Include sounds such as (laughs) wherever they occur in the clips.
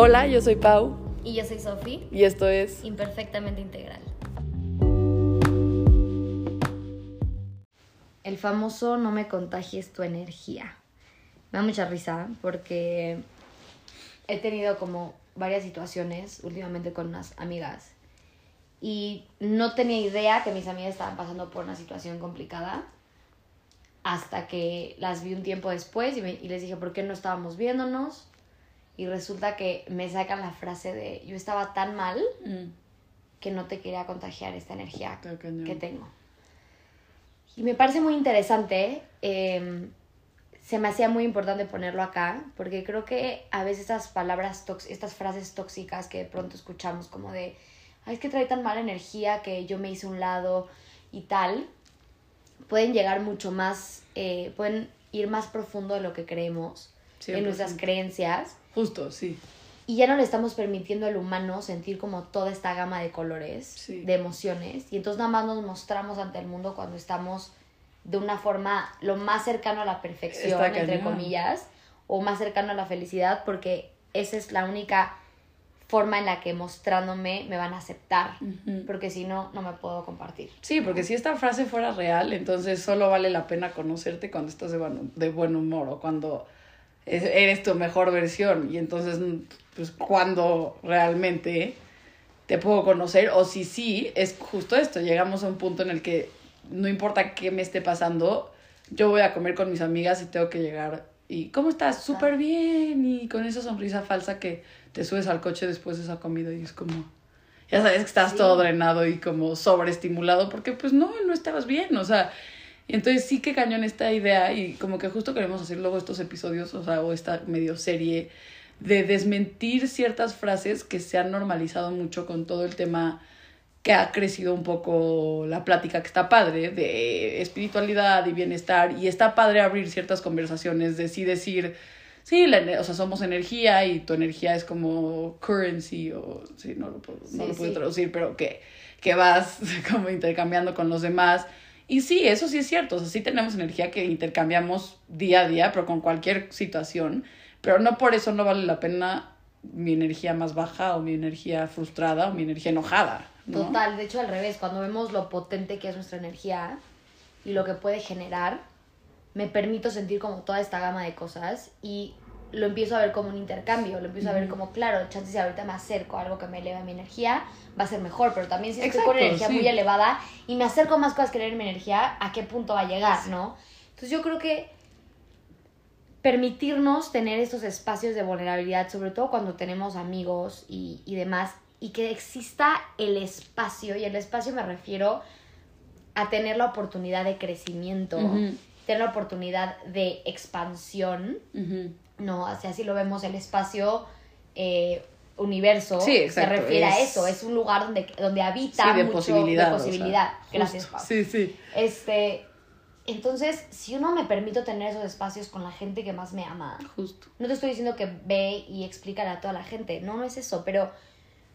Hola, yo soy Pau Y yo soy Sofi, y esto es imperfectamente integral. El famoso no me contagies tu energía. Me da mucha risa porque he tenido como varias situaciones últimamente con unas amigas y no tenía idea que mis amigas estaban pasando por una situación complicada hasta que las vi un tiempo después y, me- y les dije por qué no estábamos viéndonos y resulta que me sacan la frase de yo estaba tan mal que no te quería contagiar esta energía que tengo. Y me parece muy interesante, eh, se me hacía muy importante ponerlo acá, porque creo que a veces estas palabras, tox- estas frases tóxicas que de pronto escuchamos como de, Ay, es que trae tan mala energía que yo me hice un lado y tal, pueden llegar mucho más, eh, pueden ir más profundo de lo que creemos, en nuestras 100%. creencias. Justo, sí. Y ya no le estamos permitiendo al humano sentir como toda esta gama de colores, Sí. de emociones. Y entonces nada más nos mostramos ante el mundo cuando estamos de una forma lo más cercano a la perfección, entre cañón. comillas, o más cercano a la felicidad, porque esa es la única forma en la que mostrándome me van a aceptar. Porque si no, no me puedo compartir. Sí, porque si esta frase fuera real, entonces solo vale la pena conocerte cuando estás de buen, de buen humor o cuando eres tu mejor versión. Y entonces, pues, cuando realmente te puedo conocer, o si sí, es justo esto. Llegamos a un punto en el que no importa qué me esté pasando, yo voy a comer con mis amigas y tengo que llegar. ¿Y cómo estás? Súper bien. Y con esa sonrisa falsa que te subes al coche después de esa comida y es como... Ya sabes que estás Sí. todo drenado y como sobreestimulado porque pues no, no estabas bien, o sea, y entonces sí que cañón esta idea y como que justo queremos hacer luego estos episodios, o sea, o esta medio serie de desmentir ciertas frases que se han normalizado mucho con todo el tema que ha crecido un poco la plática que está padre de espiritualidad y bienestar y está padre abrir ciertas conversaciones de sí decir sí, la o sea, somos energía y tu energía es como currency o sí, no lo puedo, no Sí, lo puedo sí. traducir, pero que, que vas (laughs) como intercambiando con los demás. Y sí, eso sí es cierto, o sea, sí tenemos energía que intercambiamos día a día, pero con cualquier situación, pero no por eso no vale la pena mi energía más baja o mi energía frustrada o mi energía enojada. ¿no? Total, de hecho al revés, cuando vemos lo potente que es nuestra energía y lo que puede generar, me permito sentir como toda esta gama de cosas y lo empiezo a ver como un intercambio, lo empiezo a ver como, claro, chances si ahorita me acerco a algo que me eleva mi energía, va a ser mejor, pero también si estoy con Exacto, energía sí. muy elevada y me acerco a más cosas que elevar mi energía, ¿a qué punto va a llegar, no? Entonces yo creo que permitirnos tener estos espacios de vulnerabilidad, sobre todo cuando tenemos amigos y, y demás, y que exista el espacio, y el espacio me refiero a tener la oportunidad de crecimiento, tener la oportunidad de expansión. No, o sea, así lo vemos, el espacio eh, universo Sí, exacto, se refiere a es- eso, es un lugar donde, donde habita Sí, de mucho posibilidad. de o sea, posibilidad. Gracias. Pau. Sí, sí. Este, entonces, si uno me permito tener esos espacios con la gente que más me ama, Justo. no te estoy diciendo que ve y explícale a toda la gente, no, no es eso, pero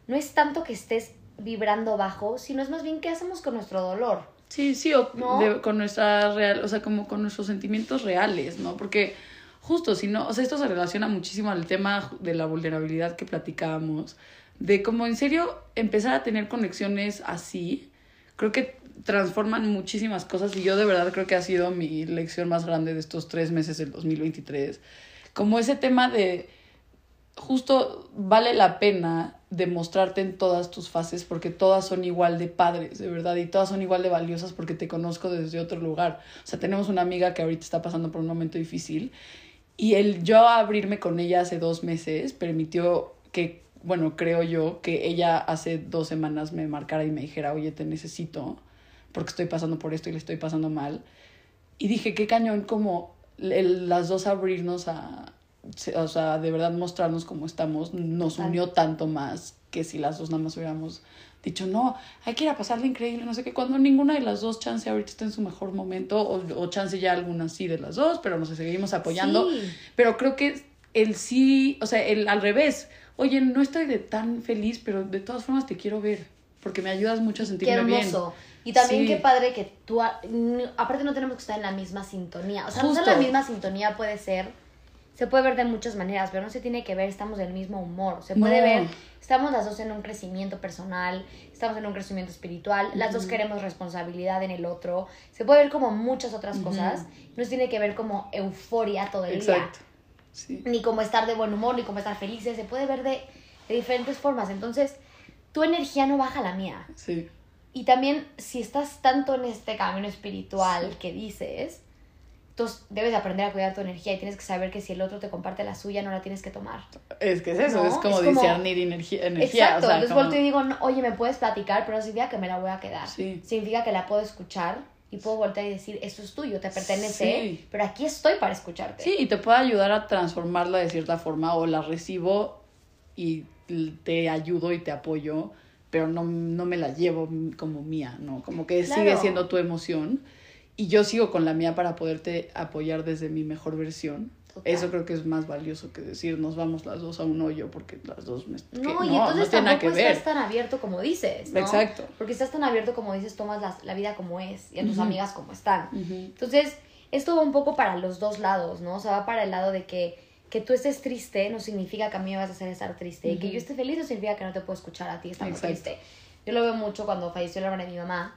no es tanto que estés vibrando bajo, sino es más bien qué hacemos con nuestro dolor. Sí, sí, o ¿No? de- con nuestra real, o sea, como con nuestros sentimientos reales, ¿no? Porque justo, si no, o sea, esto se relaciona muchísimo al tema de la vulnerabilidad que platicábamos, de como en serio empezar a tener conexiones así, creo que transforman muchísimas cosas y yo de verdad creo que ha sido mi lección más grande de estos tres meses del 2023, como ese tema de justo vale la pena demostrarte en todas tus fases porque todas son igual de padres, de verdad, y todas son igual de valiosas porque te conozco desde otro lugar. O sea, tenemos una amiga que ahorita está pasando por un momento difícil y el yo abrirme con ella hace dos meses permitió que, bueno, creo yo, que ella hace dos semanas me marcara y me dijera, oye, te necesito porque estoy pasando por esto y le estoy pasando mal. Y dije, qué cañón como el- las dos abrirnos a, o sea, de verdad mostrarnos cómo estamos, nos unió tanto más que si las dos nada más hubiéramos dicho, no, hay que ir a pasarle increíble, no sé qué, cuando ninguna de las dos chance ahorita está en su mejor momento, o, o chance ya alguna sí de las dos, pero nos seguimos apoyando. Sí. Pero creo que el sí, o sea, el al revés, oye, no estoy de tan feliz, pero de todas formas te quiero ver, porque me ayudas mucho a Qué sentirme bien. hermoso. Y también Sí. qué padre que tú, aparte no tenemos que estar en la misma sintonía. O sea, no estar en Justo. la misma sintonía puede ser se puede ver de muchas maneras, pero no se tiene que ver, estamos del mismo humor. Se puede No. ver, estamos las dos en un crecimiento personal, estamos en un crecimiento espiritual, las dos queremos responsabilidad en el otro. Se puede ver como muchas otras cosas. No se tiene que ver como euforia todo el día Exacto. Sí. ni como estar de buen humor, ni como estar felices, se puede ver de, de diferentes formas. Entonces, tu energía no baja la mía. Sí. Y también, si estás tanto en este camino espiritual que dices, entonces debes de aprender a cuidar tu energía y tienes que saber que si el otro te comparte la suya, no la tienes que tomar. Es que es eso, No, es como es discernir energía. energía Exacto, o sea, entonces como- volteo y digo, no, oye, me puedes platicar, pero no significa que me la voy a quedar. Sí. Significa que la puedo escuchar y puedo voltear y decir, esto es tuyo, te pertenece, Sí. pero aquí estoy para escucharte. Sí, y te puede ayudar a transformarla de cierta forma o la recibo y te ayudo y te apoyo, pero no, no me la llevo como mía, ¿no? Como que Claro. sigue siendo tu emoción y yo sigo con la mía para poderte apoyar desde mi mejor versión. Eso creo que es más valioso que decir nos vamos las dos a un hoyo porque las dos me... que No, y entonces nada tampoco que ver. estás tan abierto como dices, ¿no? Exacto. Porque estás tan abierto como dices, tomas la, la vida como es y a tus Ujú. amigas como están. Ujú. Entonces, esto va un poco para los dos lados, ¿no? O sea, va para el lado de que, que tú estés triste no significa que a mí me vas a hacer estar triste. Y que yo esté feliz no significa que no te puedo escuchar a ti estando Exacto. triste. Yo lo veo mucho cuando falleció la hermana de mi mamá.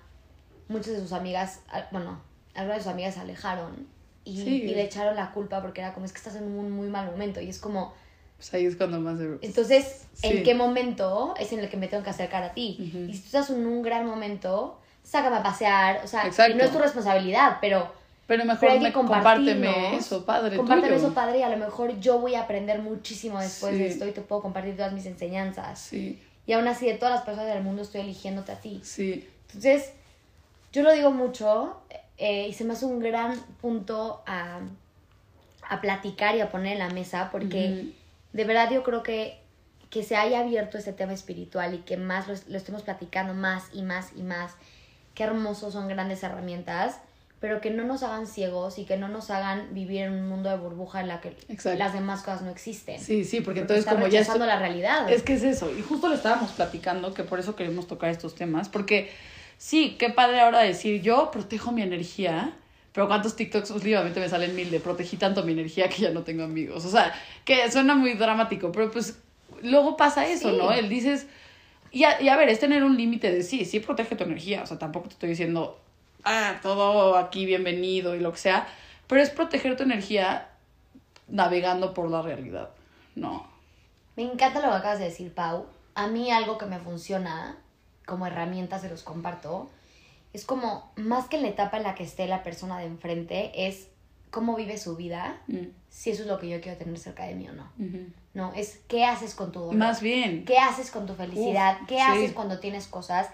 Muchas de sus amigas, ah, bueno, algunas de sus amigas se alejaron y, Sí. y le echaron la culpa porque era como, es que estás en un muy mal momento. Y es como, Pues ahí es cuando más... de- entonces, Sí. ¿en qué momento es en el que me tengo que acercar a ti? Ujú. Y si tú estás en un gran momento, sácame a pasear, o sea, Exacto. no es tu responsabilidad, pero, Pero mejor pero me- compárteme eso, padre. Compárteme tuyo. eso, padre, y a lo mejor yo voy a aprender muchísimo después de Sí. esto y te puedo compartir todas mis enseñanzas. Sí, Y aún así, de todas las personas del mundo, estoy eligiéndote a ti. sí. Entonces, yo lo digo mucho eh, y se me hace un gran punto a, a platicar y a poner en la mesa porque de verdad yo creo que, que se haya abierto este tema espiritual y que más lo, lo estemos platicando más y más y más. Qué hermosos son grandes herramientas, pero que no nos hagan ciegos y que no nos hagan vivir en un mundo de burbuja en la que Exacto. las demás cosas no existen. Sí, sí, porque Porque entonces está como ya... esto- la realidad. Es que es eso, y justo lo estábamos platicando, que por eso queremos tocar estos temas, porque sí, qué padre ahora decir, yo protejo mi energía, pero cuántos TikToks últimamente me salen mil de protegí tanto mi energía que ya no tengo amigos. O sea, que suena muy dramático, pero pues luego pasa eso, Sí. ¿no? Él dices, y a, y a ver, es tener un límite de sí, sí protege tu energía, o sea, tampoco te estoy diciendo, ah, todo aquí bienvenido y lo que sea, pero es proteger tu energía navegando por la realidad, ¿no? Me encanta lo que acabas de decir, Pau. A mí algo que me funciona como herramienta, se los comparto, es como, más que en la etapa en la que esté la persona de enfrente, es cómo vive su vida, Mm, si eso es lo que yo quiero tener cerca de mí o no. ujú. No, es qué haces con tu dolor. Más bien. ¿Qué haces con tu felicidad? Uf, ¿Qué sí. haces cuando tienes cosas?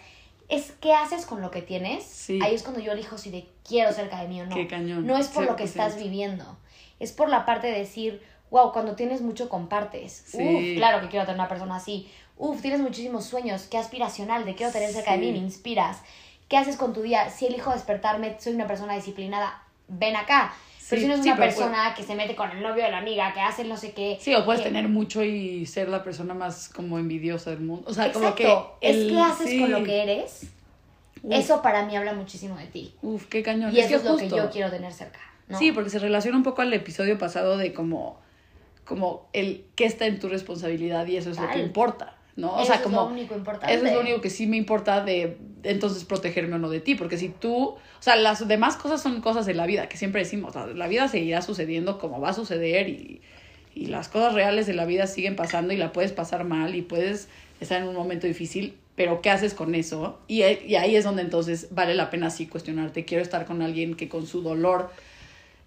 Es qué haces con lo que tienes. Sí. Ahí es cuando yo elijo si de quiero cerca de mí o no. Qué cañón, No es por lo que 100%. estás viviendo. Es por la parte de decir, wow, cuando tienes mucho compartes. Sí. Uf, claro que quiero tener una persona así. Uf, tienes muchísimos sueños. Qué aspiracional. De quiero tener cerca de mí. Me inspiras. ¿Qué haces con tu día? Si elijo despertarme, soy una persona disciplinada. Ven acá. Pero si no es una pero persona que se mete con el novio de la amiga, que hace no sé qué. Sí, o puedes que- tener mucho y ser la persona más como envidiosa del mundo. O sea, como que. es qué haces con lo que eres. Uf. Eso para mí habla muchísimo de ti. Uf, qué cañón. Y eso que es lo que yo quiero tener cerca. ¿no? Sí, porque se relaciona un poco al episodio pasado de como. Como el qué está en tu responsabilidad y eso es lo que importa, ¿no? O Eso sea, es como. lo único importante. Eso es lo único que sí me importa de de entonces protegerme o no de ti, porque si tú, o sea, las demás cosas son cosas de la vida, que siempre decimos, la, la vida seguirá sucediendo como va a suceder y, y las cosas reales de la vida siguen pasando y la puedes pasar mal y puedes estar en un momento difícil, pero ¿qué haces con eso? Y, y ahí es donde entonces vale la pena sí cuestionarte, quiero estar con alguien que con su dolor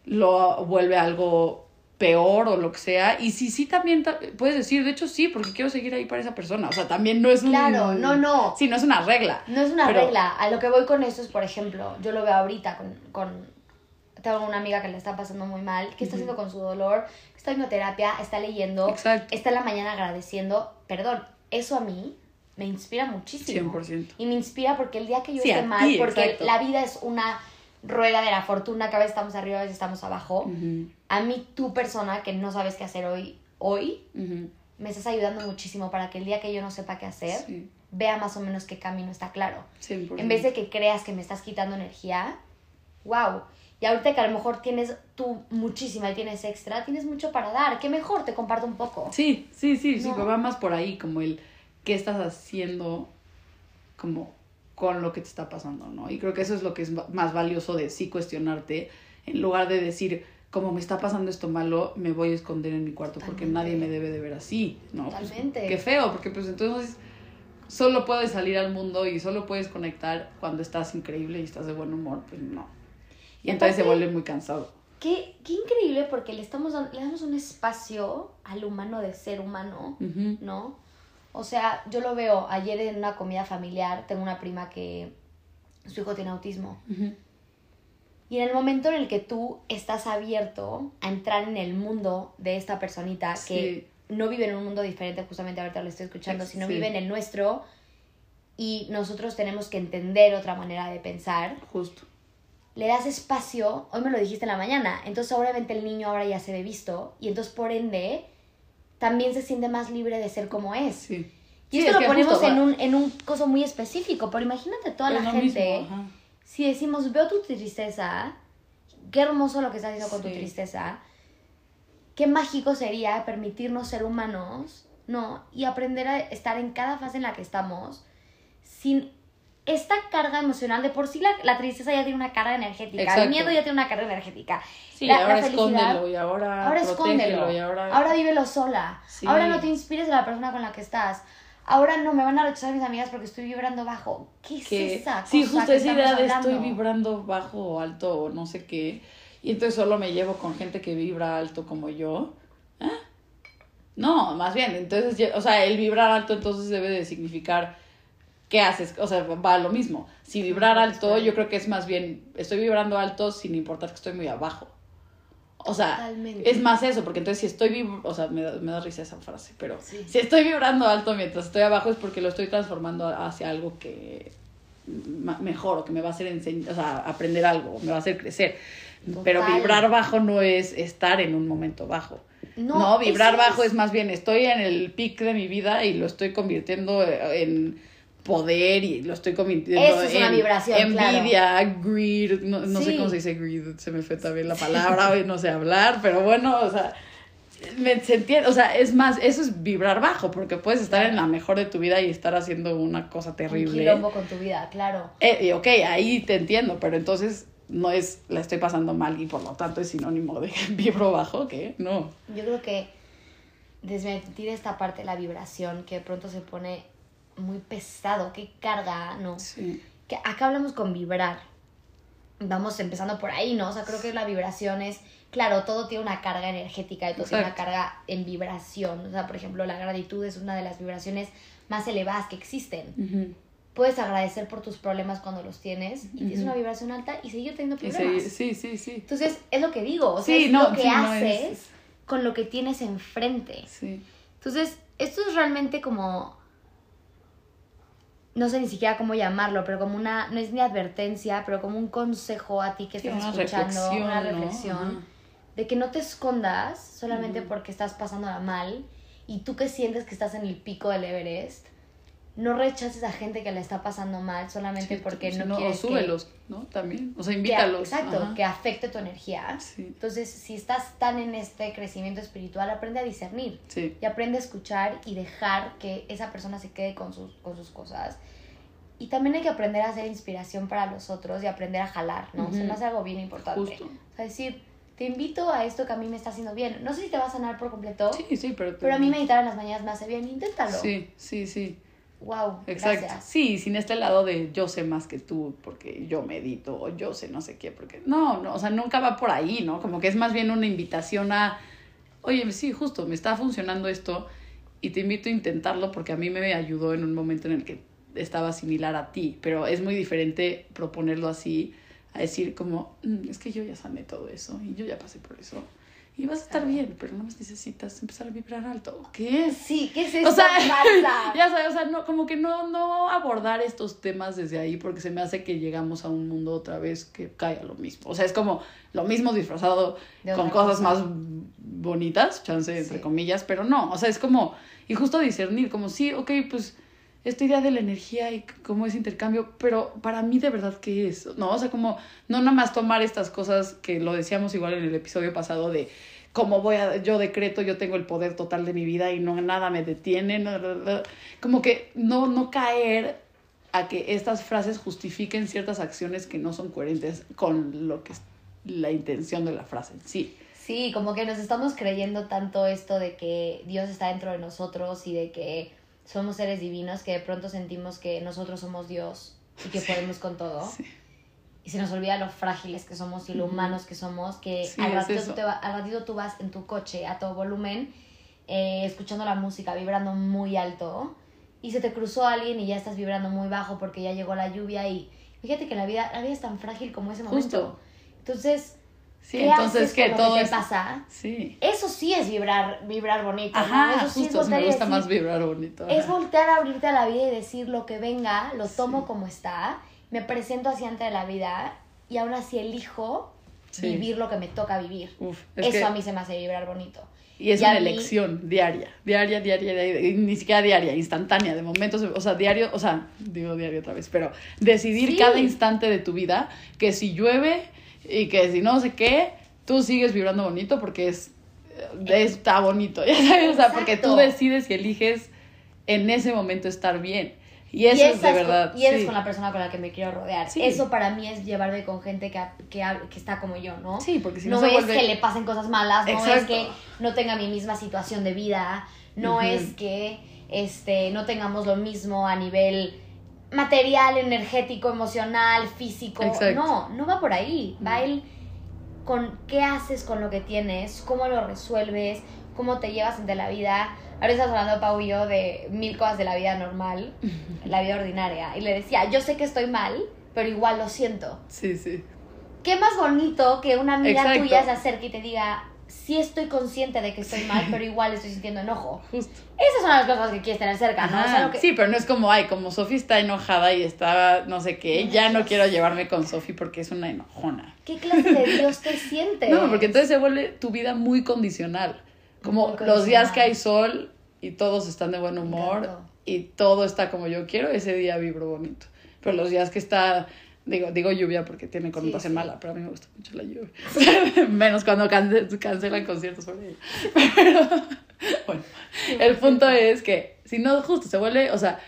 lo vuelve algo peor o lo que sea. Y si sí, también ta- puedes decir, de hecho sí, porque quiero seguir ahí para esa persona. O sea, también no es un... Claro, no, no. Sí, no es una regla. No es una Pero- regla. A lo que voy con esto es, por ejemplo, yo lo veo ahorita con, con... Tengo una amiga que le está pasando muy mal. ¿Qué está haciendo con su dolor? Está haciendo terapia, está leyendo. Exacto. Está en la mañana agradeciendo. Perdón, eso a mí me inspira muchísimo. 100%. Y me inspira porque el día que yo Sí, esté mal, porque la vida es una rueda de la fortuna, que a veces estamos arriba, a veces estamos abajo. A mí, tú persona que no sabes qué hacer hoy, hoy, me estás ayudando muchísimo para que el día que yo no sepa qué hacer, Sí, vea más o menos qué camino está claro. 100%. En vez de que creas que me estás quitando energía, wow. Y ahorita que a lo mejor tienes tú muchísima y tienes extra, tienes mucho para dar. ¿Qué mejor? Te comparto un poco. Sí, sí, sí, sí, No. pero va más por ahí, como el qué estás haciendo como con lo que te está pasando, ¿no? Y creo que eso es lo que es más valioso de sí cuestionarte, en lugar de decir, como me está pasando esto malo, me voy a esconder en mi cuarto porque Totalmente. nadie me debe de ver así, ¿no? Pues, Totalmente. qué feo, porque pues entonces solo puedes salir al mundo y solo puedes conectar cuando estás increíble y estás de buen humor, pues no. Y Y entonces se vuelve muy cansado. Qué, qué increíble porque le, estamos, dan- le damos un espacio al humano de ser humano, Ujú. ¿no? O sea, yo lo veo ayer en una comida familiar, tengo una prima que su hijo tiene autismo. Y en el momento en el que tú estás abierto a entrar en el mundo de esta personita que no vive en un mundo diferente, justamente ahorita lo estoy escuchando, sino Sí. vive en el nuestro y nosotros tenemos que entender otra manera de pensar, Justo. le das espacio, hoy me lo dijiste en la mañana, entonces obviamente el niño ahora ya se ve visto y entonces por ende también se siente más libre de ser como es. Sí. Y Sí, esto es lo ponemos justo en un, en un coso muy específico, pero imagínate toda la gente, mismo, si decimos, veo tu tristeza, qué hermoso lo que estás haciendo con tu tristeza, qué mágico sería permitirnos ser humanos, ¿no? Y aprender a estar en cada fase en la que estamos sin esta carga emocional. De por sí la, la tristeza ya tiene una carga energética, el miedo ya tiene una carga energética. Sí, La- la ahora felicidad- escóndelo y ahora, Ahora escóndelo. y ahora... Ahora vívelo sola. Sí. Ahora no te inspires de la persona con la que estás. Ahora no me van a rechazar mis amigas porque estoy vibrando bajo. ¿Qué es esa cosa sí, justo esa idea de estoy vibrando bajo o alto o no sé qué. Y entonces solo me llevo con gente que vibra alto como yo. ¿Ah? No, más bien, entonces, o sea, el vibrar alto entonces debe de significar qué haces, o sea, va a lo mismo. Si vibrar alto, yo creo que es más bien, estoy vibrando alto sin importar que estoy muy abajo. O sea, Totalmente. es más eso, porque entonces si estoy vibrando, o sea, me da, me da risa esa frase, pero Sí. si estoy vibrando alto mientras estoy abajo es porque lo estoy transformando hacia algo que mejor o que me va a hacer enseñar, o sea, aprender algo, me va a hacer crecer. Pero vibrar bajo no es estar en un momento bajo. No, No, vibrar bajo es- es más bien estoy en el pic de mi vida y lo estoy convirtiendo eh, en poder y lo estoy convirtiendo Eso es en una vibración, envidia, greed, no, no sé cómo se dice greed, se me fue también la palabra, (laughs) no sé hablar, pero bueno, o sea, me, se entiende, o sea, es más, eso es vibrar bajo, porque puedes estar en la mejor de tu vida y estar haciendo una cosa Un terrible. quilombo con tu vida, claro. Eh, y ok, ahí te entiendo, pero entonces no es, la estoy pasando mal y por lo tanto es sinónimo de (laughs) vibro bajo, que no. Yo creo que desmentir esta parte de la vibración que de pronto se pone muy pesado, qué carga, ¿no? Sí. que acá hablamos con vibrar. Vamos empezando por ahí, ¿no? O sea, creo que la vibración es, claro, todo tiene una carga energética y todo tiene una Exacto. carga en vibración. O sea, por ejemplo, la gratitud es una de las vibraciones más elevadas que existen. Ujú. Puedes agradecer por tus problemas cuando los tienes y tienes Ujú. una vibración alta y seguir teniendo problemas. sí, sí, sí. Entonces, es lo que digo, o sea, Sí, es no, lo que sí, no, haces es- con lo que tienes enfrente. Sí. Entonces, esto es realmente como. No sé ni siquiera cómo llamarlo, pero como una. No es ni advertencia, pero como un consejo a ti que Sí, estás una escuchando, reflexión, una reflexión. De que no te escondas solamente porque estás pasándola mal y tú que sientes que estás en el pico del Everest. No rechaces a gente que la está pasando mal solamente Sí, porque sí, no, o quieres que- súbelos, ¿no? También. O sea, que, invítalos. exacto, Ajá. que afecte tu energía. Sí. Entonces, si estás tan en este crecimiento espiritual, aprende a discernir Sí. y aprende a escuchar y dejar que esa persona se quede con sus, con sus cosas. Y también hay que aprender a ser inspiración para los otros y aprender a jalar, ¿no? Se Ujú. me hace algo bien importante. Justo. O sea, decir, te invito a esto que a mí me está haciendo bien. No sé si te va a sanar por completo, Sí, sí, pero... pero a mí meditar en las mañanas me hace bien. Inténtalo. Sí, sí, sí. Wow, Exacto. gracias. Sí, sin este lado de yo sé más que tú porque yo medito o yo sé no sé qué, porque no, no, o sea, nunca va por ahí, ¿no? Como que es más bien una invitación a, oye, sí, justo, me está funcionando esto y te invito a intentarlo porque a mí me ayudó en un momento en el que estaba similar a ti, pero es muy diferente proponerlo así a decir como, "Mm, es que yo ya sané todo eso y yo ya pasé por eso. Y vas a estar bien, pero no más necesitas empezar a vibrar alto. ¿Qué? Sí, ¿qué es esto? O sea, (laughs) ya sabes, o sea, no, como que no, no abordar estos temas desde ahí porque se me hace que llegamos a un mundo otra vez que cae a lo mismo. O sea, es como lo mismo disfrazado con cosas cosa. más bonitas, chance entre Sí. comillas, pero no, o sea, es como, y justo discernir, como sí, ok, pues esta idea de la energía y cómo es intercambio, pero para mí de verdad, ¿qué es? No, o sea, como no nada más tomar estas cosas que lo decíamos igual en el episodio pasado de cómo voy a, yo decreto, yo tengo el poder total de mi vida y no nada me detiene, como que no, no caer a que estas frases justifiquen ciertas acciones que no son coherentes con lo que es la intención de la frase sí. Sí, como que nos estamos creyendo tanto esto de que Dios está dentro de nosotros y de que somos seres divinos que de pronto sentimos que nosotros somos Dios y que podemos con todo. Sí. Y se nos olvida lo frágiles que somos y lo humanos que somos, que Sí, al, ratito tú te va- al ratito tú vas en tu coche a todo volumen, eh, escuchando la música, vibrando muy alto, y se te cruzó alguien y ya estás vibrando muy bajo porque ya llegó la lluvia y fíjate que la vida, la vida es tan frágil como ese momento. Justo. Entonces, Sí, ¿qué entonces haces que con todo es... pasa? Sí. Eso sí es vibrar, vibrar bonito. ¿no? Ajá, Eso sí es justo, me gusta decir, más vibrar bonito. Es voltear a abrirte a la vida y decir lo que venga, lo tomo como está, me presento así ante la vida y aún así elijo Sí. vivir lo que me toca vivir. Uf, es Eso que- a mí se me hace vibrar bonito. Y es Y una mí- elección diaria, diaria, diaria, diaria, ni siquiera diaria, instantánea, de momentos, o sea, diario, o sea, digo diario otra vez, pero decidir Sí. cada instante de tu vida que si llueve y que si no sé qué, tú sigues vibrando bonito porque es, eh, está bonito, (laughs) ya sabes, o sea, porque tú decides y eliges en ese momento estar bien. Y eso y es de con- verdad. y eres sí. con la persona con la que me quiero rodear. Sí. Eso para mí es llevarme con gente que, que, que está como yo, ¿no? Sí, porque si no no es vuelve- que le pasen cosas malas, no es que no tenga mi misma situación de vida, no es que este, no tengamos lo mismo a nivel material, energético, emocional, físico. Exacto. No, no va por ahí. Va el con qué haces con lo que tienes, cómo lo resuelves, cómo te llevas ante la vida. Ahora estamos hablando, Pau y yo, de mil cosas de la vida normal, la vida ordinaria. Y le decía, yo sé que estoy mal, pero igual lo siento. Sí, sí. Qué más bonito que una amiga Exacto. tuya se acerque y te diga, sí estoy consciente de que estoy mal, pero igual estoy sintiendo enojo. Justo. Esas son las cosas que quieres tener cerca, ¿no? O sea, que- Sí, pero no es como, ay, como Sofi está enojada y está no sé qué, No, ya no quiero llevarme con Sofi porque es una enojona. ¿Qué clase de Dios te sientes? No, porque entonces se vuelve tu vida muy condicional. Como Muy los días que hay sol y todos están de buen humor y todo está como yo quiero, ese día vibro bonito. Pero los días que está, digo, digo lluvia porque tiene connotación sí. mala, pero a mí me gusta mucho la lluvia. (laughs) Menos cuando cance- cancelan conciertos por ella. (laughs) Pero, bueno, el punto es que, si no, justo se vuelve, o sea,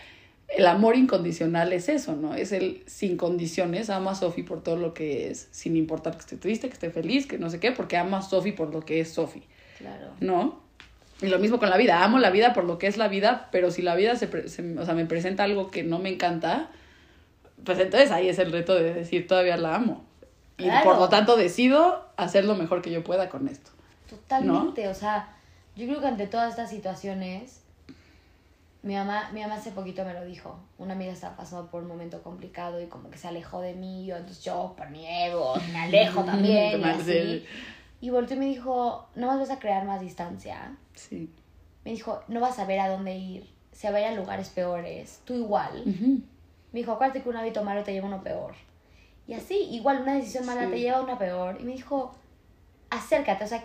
el amor incondicional es eso, ¿no? Es el sin condiciones, amo a Sofi por todo lo que es, sin importar que esté triste, que esté feliz, que no sé qué, porque amo a Sofi por lo que es Sofi, Claro. ¿no? Y lo mismo con la vida, amo la vida por lo que es la vida, pero si la vida se, se- o sea, me presenta algo que no me encanta, pues entonces ahí es el reto de decir todavía la amo. Y Claro. por lo tanto decido hacer lo mejor que yo pueda con esto. Totalmente, o sea, yo creo que ante todas estas situaciones, mi mamá, mi mamá hace poquito me lo dijo, una amiga estaba pasando por un momento complicado y como que se alejó de mí, yo entonces yo por mi ego me alejo (laughs) también y así. sí. Y volteó y me dijo, no más vas a crear más distancia. Sí. Me dijo, no vas a ver a dónde ir, se va a ir a lugares peores, tú igual. Ujú. Me dijo, acuérdate que un hábito malo te lleva a uno peor. Y así, igual una decisión mala Sí. te lleva a una peor. Y me dijo, acércate, o sea,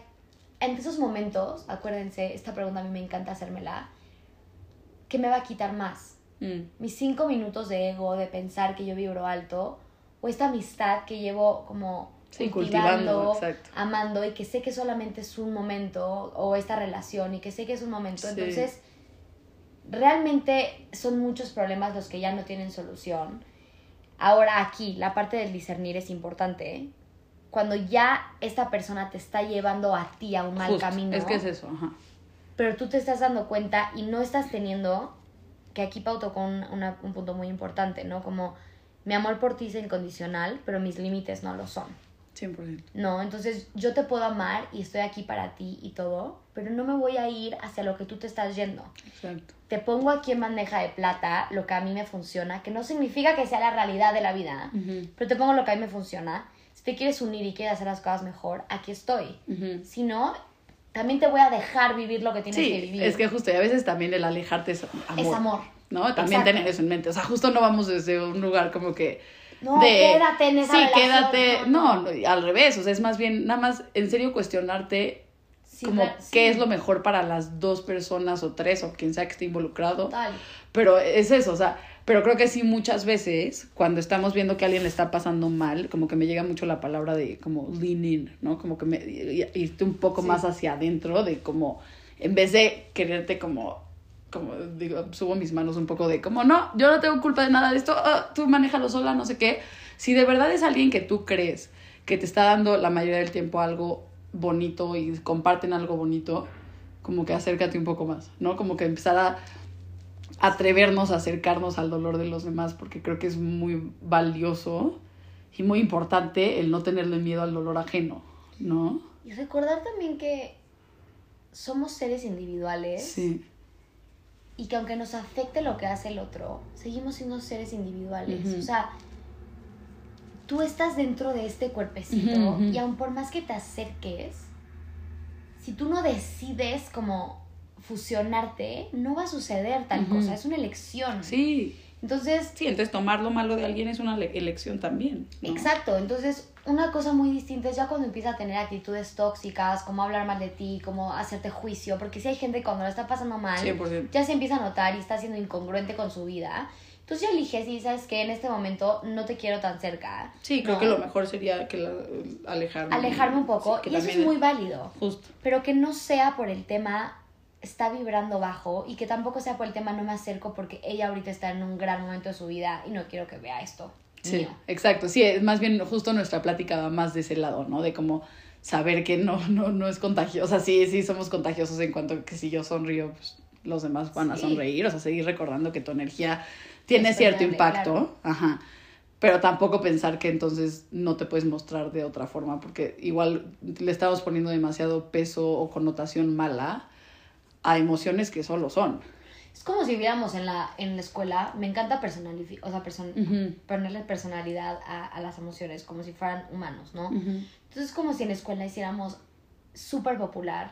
en esos momentos, acuérdense, esta pregunta a mí me encanta hacérmela, ¿qué me va a quitar más? Mm. Mis cinco minutos de ego, de pensar que yo vibro alto, o esta amistad que llevo como Sí, cultivando, amando y que sé que solamente es un momento, o esta relación y que sé que es un momento. Sí. Entonces, realmente son muchos problemas los que ya no tienen solución. Ahora aquí, la parte del discernir es importante. ¿eh? Cuando ya esta persona te está llevando a ti a un mal Justo, camino, Es que es eso, ajá. pero tú te estás dando cuenta y no estás teniendo, que aquí Pau tocó un, una- un punto muy importante, ¿no? Como mi amor por ti es incondicional, pero mis límites no lo son. 100%. No, entonces yo te puedo amar y estoy aquí para ti y todo, pero no me voy a ir hacia lo que tú te estás yendo. Exacto. Te pongo aquí en bandeja de plata lo que a mí me funciona, que no significa que sea la realidad de la vida, Ujú. pero te pongo lo que a mí me funciona. Si te quieres unir y quieres hacer las cosas mejor, aquí estoy. Si no, también te voy a dejar vivir lo que tienes que Sí, vivir. es que justo, y a veces también el alejarte es amor. Es amor. ¿No? También Exacto. tener eso en mente. O sea, justo no vamos desde un lugar como que. No, quédate en esa Sí, relación, quédate. no, No, al revés. O sea, es más bien, nada más en serio cuestionarte Sí, como qué es lo mejor para las dos personas o tres o quien sea que esté involucrado. Total. Pero es eso, o sea, pero creo que sí muchas veces cuando estamos viendo que a alguien le está pasando mal, como que me llega mucho la palabra de como lean in, ¿no? Como que me irte un poco Sí. más hacia adentro de como en vez de quererte como como digo, subo mis manos un poco de como no, yo no tengo culpa de nada de esto, ah, tú manéjalo sola, no sé qué. Si de verdad es alguien que tú crees que te está dando la mayoría del tiempo algo bonito y comparten algo bonito, como que acércate un poco más, ¿no? Como que empezar a atrevernos a acercarnos al dolor de los demás, porque creo que es muy valioso y muy importante el no tenerle miedo al dolor ajeno, ¿no? Y recordar también que somos seres individuales Sí. Y que aunque nos afecte lo que hace el otro, seguimos siendo seres individuales. O sea, tú estás dentro de este cuerpecito y aun por más que te acerques, si tú no decides como fusionarte, no va a suceder tal cosa, es una elección. Sí. Entonces, Sí, entonces tomar lo malo de alguien es una le- elección también. ¿no? Exacto, entonces una cosa muy distinta es ya cuando empieza a tener actitudes tóxicas, como hablar mal de ti, como hacerte juicio, porque si hay gente que cuando la está pasando mal, 100%. ya se empieza a notar y está siendo incongruente con su vida, entonces ya eliges y sabes que en este momento no te quiero tan cerca. Sí, creo ¿no? que lo mejor sería que la- alejarme. Alejarme un poco Sí, y eso es muy válido, Justo. pero que no sea por el tema está vibrando bajo y que tampoco sea por el tema no me acerco porque ella ahorita está en un gran momento de su vida y no quiero que vea esto. Sí, exacto. Sí, es más bien justo nuestra plática va más de ese lado, ¿no? De como saber que no, (laughs) no, no es contagioso. O sea, sí, sí somos contagiosos en cuanto a que si yo sonrío, pues los demás van a sonreír. O sea, seguir recordando que tu energía tiene Es cierto impacto. claro. Ajá. Pero tampoco pensar que entonces no te puedes mostrar de otra forma, porque igual le estamos poniendo demasiado peso o connotación mala a emociones que solo son. Es como si viéramos en la, en la escuela, me encanta o sea, person- Ujú. ponerle personalidad a, a las emociones, como si fueran humanos, ¿no? Ujú. Entonces es como si en la escuela hiciéramos súper popular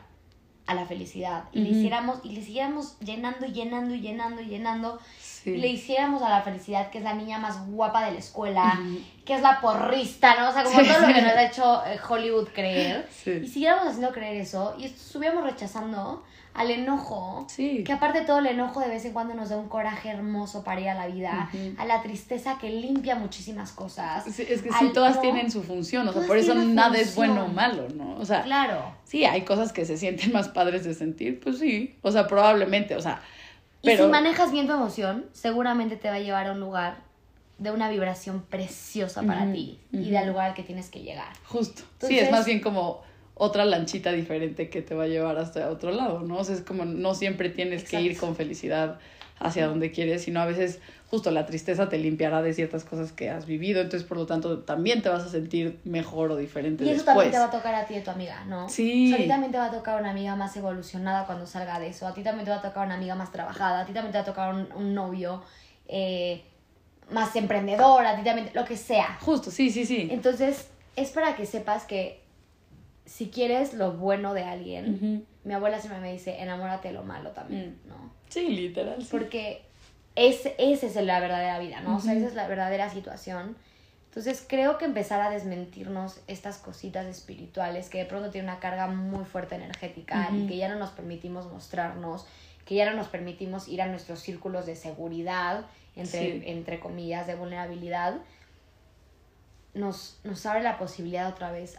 a la felicidad y le Ujú. hiciéramos, y le siguiéramos llenando y llenando y llenando y llenando, Sí. y le hiciéramos a la felicidad que es la niña más guapa de la escuela, Ujú. que es la porrista, ¿no? O sea, como Sí, todo lo sí. que nos ha hecho eh, Hollywood creer. Y siguiéramos haciendo creer eso y estuviéramos rechazando al enojo Sí. que aparte todo el enojo de vez en cuando nos da un coraje hermoso para ir a la vida, a la tristeza que limpia muchísimas cosas. Sí, es que sí, todas ¿no? tienen su función, o sea, por eso nada es bueno o malo, ¿no? O sea, Claro. sí, hay cosas que se sienten más padres de sentir, pues sí, o sea, probablemente, o sea, Y pero... si manejas bien tu emoción, seguramente te va a llevar a un lugar de una vibración preciosa para ti y ujú. del lugar al que tienes que llegar. Justo. sí, es más bien como otra lanchita diferente que te va a llevar hasta otro lado, ¿no? O sea, es como no siempre tienes que ir Exacto. con felicidad hacia donde quieres, sino a veces justo la tristeza te limpiará de ciertas cosas que has vivido, entonces por lo tanto también te vas a sentir mejor o diferente Y eso después. también te va a tocar a ti y a tu amiga, ¿no? Sí. O sea, a ti también te va a tocar una amiga más evolucionada cuando salga de eso. A ti también te va a tocar una amiga más trabajada. A ti también te va a tocar un, un novio eh, más emprendedor. A ti también, lo que sea. Justo, sí, sí, sí. Entonces, es para que sepas que si quieres lo bueno de alguien, Ujú. mi abuela siempre me dice, enamórate de lo malo también, ¿no? Sí, literal. sí. Porque es, esa es la verdadera vida, ¿no? O sea, esa es la verdadera situación. Entonces, creo que empezar a desmentirnos estas cositas espirituales que de pronto tienen una carga muy fuerte energética y Ujú. que ya no nos permitimos mostrarnos, que ya no nos permitimos ir a nuestros círculos de seguridad, entre, Sí. entre comillas, de vulnerabilidad, nos, nos abre la posibilidad otra vez